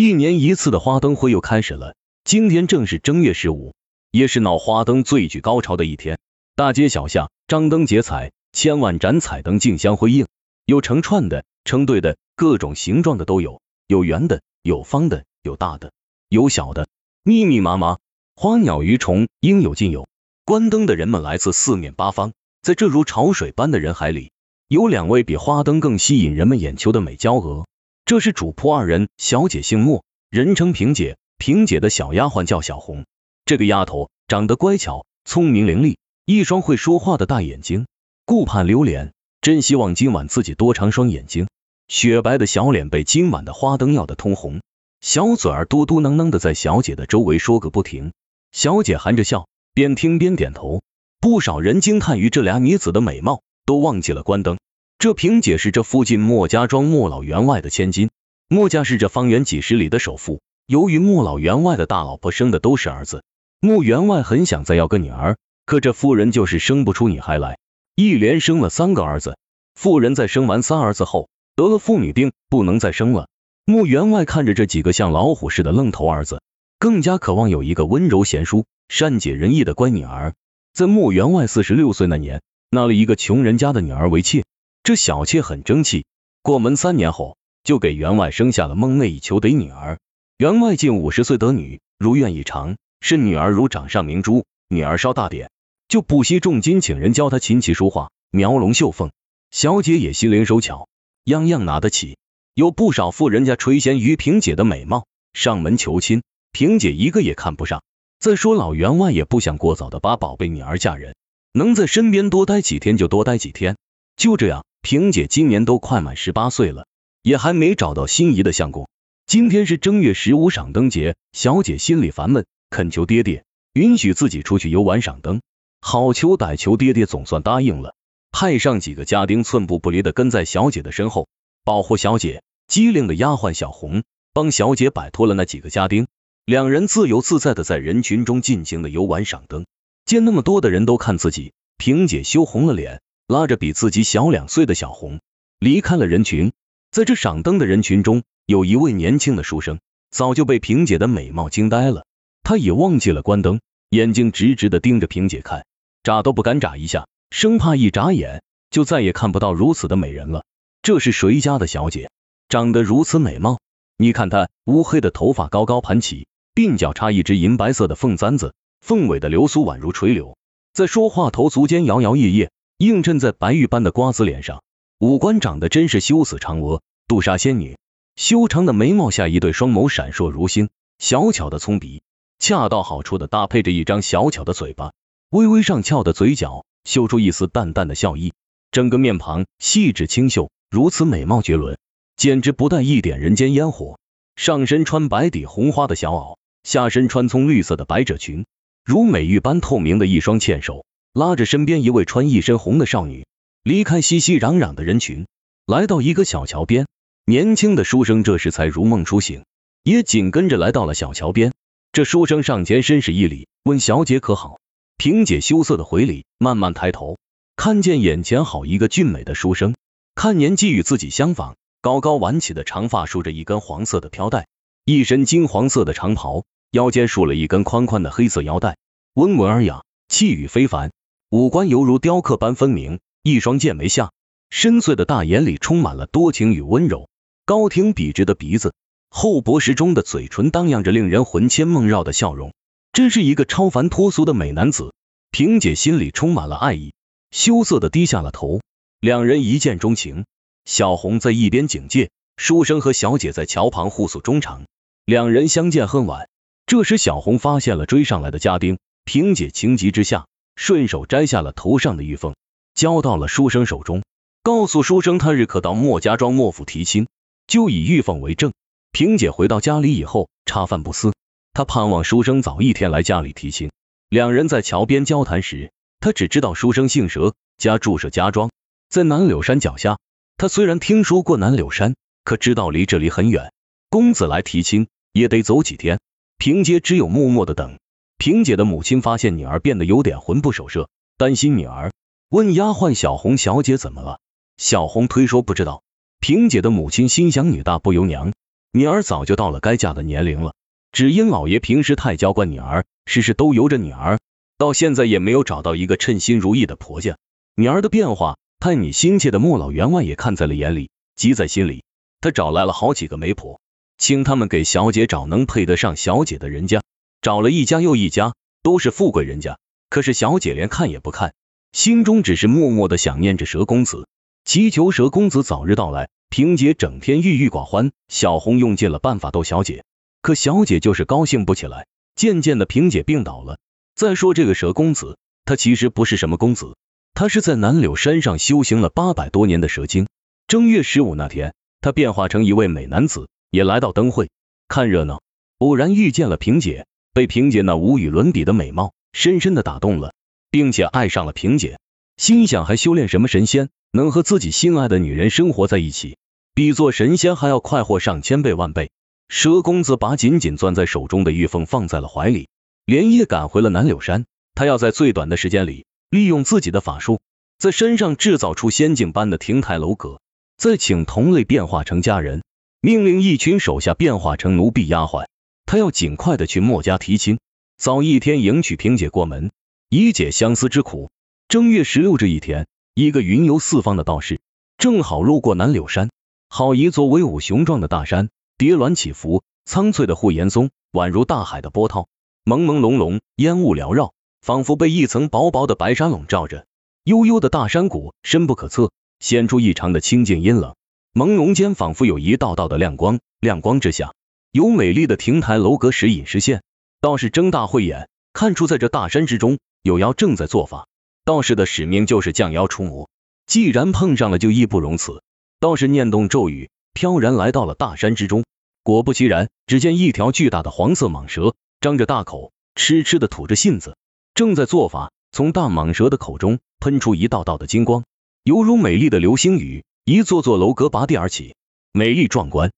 一年一次的花灯会又开始了。今天正是正月十五，也是闹花灯最具高潮的一天。大街小巷张灯结彩，千万盏彩灯竞相辉映，有成串的、成对的，各种形状的都有，有圆的，有方的，有大的，有小的，密密麻麻，花鸟鱼虫应有尽有。观灯的人们来自四面八方，在这如潮水般的人海里，有两位比花灯更吸引人们眼球的美娇娥。这是主仆二人，小姐姓莫，人称萍姐。萍姐的小丫鬟叫小红，这个丫头长得乖巧、聪明伶俐，一双会说话的大眼睛，顾盼流连，真希望今晚自己多长双眼睛。雪白的小脸被今晚的花灯耀得通红，小嘴儿嘟嘟囔囔的在小姐的周围说个不停。小姐含着笑，边听边点头。不少人惊叹于这俩女子的美貌，都忘记了关灯。这萍姐是这附近莫家庄莫老员外的千金，莫家是这方圆几十里的首富。由于莫老员外的大老婆生的都是儿子，莫员外很想再要个女儿，可这妇人就是生不出女孩来，一连生了三个儿子。妇人在生完三儿子后得了妇女病，不能再生了。莫员外看着这几个像老虎似的愣头儿子，更加渴望有一个温柔贤淑、善解人意的乖女儿。在莫员外四十六岁那年，纳了一个穷人家的女儿为妾。这小妾很争气，过门三年后就给员外生下了梦寐以求的女儿。员外近五十岁得女，如愿以偿，视女儿如掌上明珠。女儿稍大点，就不惜重金请人教她琴棋书画，描龙绣凤。小姐也心灵手巧，样样拿得起。有不少富人家垂涎于萍姐的美貌，上门求亲，萍姐一个也看不上。再说老员外也不想过早的把宝贝女儿嫁人，能在身边多待几天就多待几天。就这样。萍姐今年都快满十八岁了，也还没找到心仪的相公。今天是正月十五赏灯节，小姐心里烦闷，恳求爹爹允许自己出去游玩赏灯。好求歹求，爹爹总算答应了，派上几个家丁寸步不离的跟在小姐的身后，保护小姐。机灵的丫鬟小红帮小姐摆脱了那几个家丁，两人自由自在的在人群中尽情的游玩赏灯。见那么多的人都看自己，萍姐羞红了脸。拉着比自己小两岁的小红离开了人群，在这赏灯的人群中，有一位年轻的书生，早就被萍姐的美貌惊呆了。他也忘记了关灯，眼睛直直的盯着萍姐看，眨都不敢眨一下，生怕一眨眼就再也看不到如此的美人了。这是谁家的小姐，长得如此美貌？你看她乌黑的头发高高盘起，鬓角插一只银白色的凤簪子，凤尾的流苏宛如垂柳，在说话头足间摇摇曳曳。映衬在白玉般的瓜子脸上，五官长得真是羞死嫦娥，杜莎仙女。修长的眉毛下一对双眸闪烁如星，小巧的葱鼻恰到好处的搭配着一张小巧的嘴巴，微微上翘的嘴角秀出一丝淡淡的笑意，整个面庞细致清秀，如此美貌绝伦，简直不带一点人间烟火。上身穿白底红花的小袄，下身穿葱绿色的百褶裙，如美玉般透明的一双纤手。拉着身边一位穿一身红的少女，离开熙熙攘攘的人群，来到一个小桥边。年轻的书生这时才如梦初醒，也紧跟着来到了小桥边。这书生上前深施一礼，问小姐可好？萍姐羞涩的回礼，慢慢抬头，看见眼前好一个俊美的书生，看年纪与自己相仿，高高挽起的长发梳着一根黄色的飘带，一身金黄色的长袍，腰间束了一根宽宽的黑色腰带，温文尔雅，气宇非凡。五官犹如雕刻般分明，一双剑眉下深邃的大眼里充满了多情与温柔，高挺笔直的鼻子，厚薄适中的嘴唇，荡漾着令人魂牵梦绕的笑容，真是一个超凡脱俗的美男子。萍姐心里充满了爱意，羞涩的低下了头。两人一见钟情，小红在一边警戒，书生和小姐在桥旁互诉衷肠。两人相见恨晚，这时小红发现了追上来的家丁，萍姐情急之下。顺手摘下了头上的玉凤，交到了书生手中，告诉书生他日可到莫家庄莫府提亲，就以玉凤为证。萍姐回到家里以后，茶饭不思，她盼望书生早一天来家里提亲。两人在桥边交谈时，她只知道书生姓佘，家住舍家庄，在南柳山脚下。她虽然听说过南柳山，可知道离这里很远，公子来提亲也得走几天。萍姐只有默默的等。萍姐的母亲发现女儿变得有点魂不守舍，担心女儿，问丫鬟小红小姐怎么了。小红推说不知道。萍姐的母亲心想女大不由娘，女儿早就到了该嫁的年龄了。只因老爷平时太娇惯女儿，事事都由着女儿，到现在也没有找到一个称心如意的婆家。女儿的变化，太你心切的莫老员外也看在了眼里，急在心里。他找来了好几个媒婆，请他们给小姐找能配得上小姐的人家，找了一家又一家，都是富贵人家。可是小姐连看也不看，心中只是默默的想念着蛇公子，祈求蛇公子早日到来。萍姐整天郁郁寡欢，小红用尽了办法逗小姐，可小姐就是高兴不起来。渐渐的，萍姐病倒了。再说这个蛇公子，他其实不是什么公子，他是在南柳山上修行了八百多年的蛇精。正月十五那天，他变化成一位美男子，也来到灯会看热闹，偶然遇见了萍姐，被萍姐那无与伦比的美貌深深的打动了，并且爱上了萍姐，心想还修炼什么神仙？能和自己心爱的女人生活在一起，比做神仙还要快活上千倍万倍。佘公子把紧紧攥在手中的玉凤放在了怀里，连夜赶回了南柳山。他要在最短的时间里，利用自己的法术，在山上制造出仙境般的亭台楼阁，再请同类变化成家人，命令一群手下变化成奴婢丫鬟。他要尽快的去墨家提亲，早一天迎娶萍姐过门，以解相思之苦。正月十六这一天。一个云游四方的道士，正好路过南柳山，好一座威武雄壮的大山，叠峦起伏，苍翠的护岩松宛如大海的波涛，朦朦胧胧，烟雾缭绕，仿佛被一层薄薄的白纱笼罩着。悠悠的大山谷深不可测，显出异常的清静阴冷，朦胧间仿佛有一道道的亮光，亮光之下有美丽的亭台楼阁时隐时现。道士睁大慧眼，看出在这大山之中有妖正在做法。道士的使命就是降妖除魔，既然碰上了，就义不容辞。道士念动咒语，飘然来到了大山之中。果不其然，只见一条巨大的黄色蟒蛇张着大口，痴痴的吐着信子，正在做法。从大蟒蛇的口中喷出一道道的金光，犹如美丽的流星雨，一座座楼阁拔地而起，美丽壮观。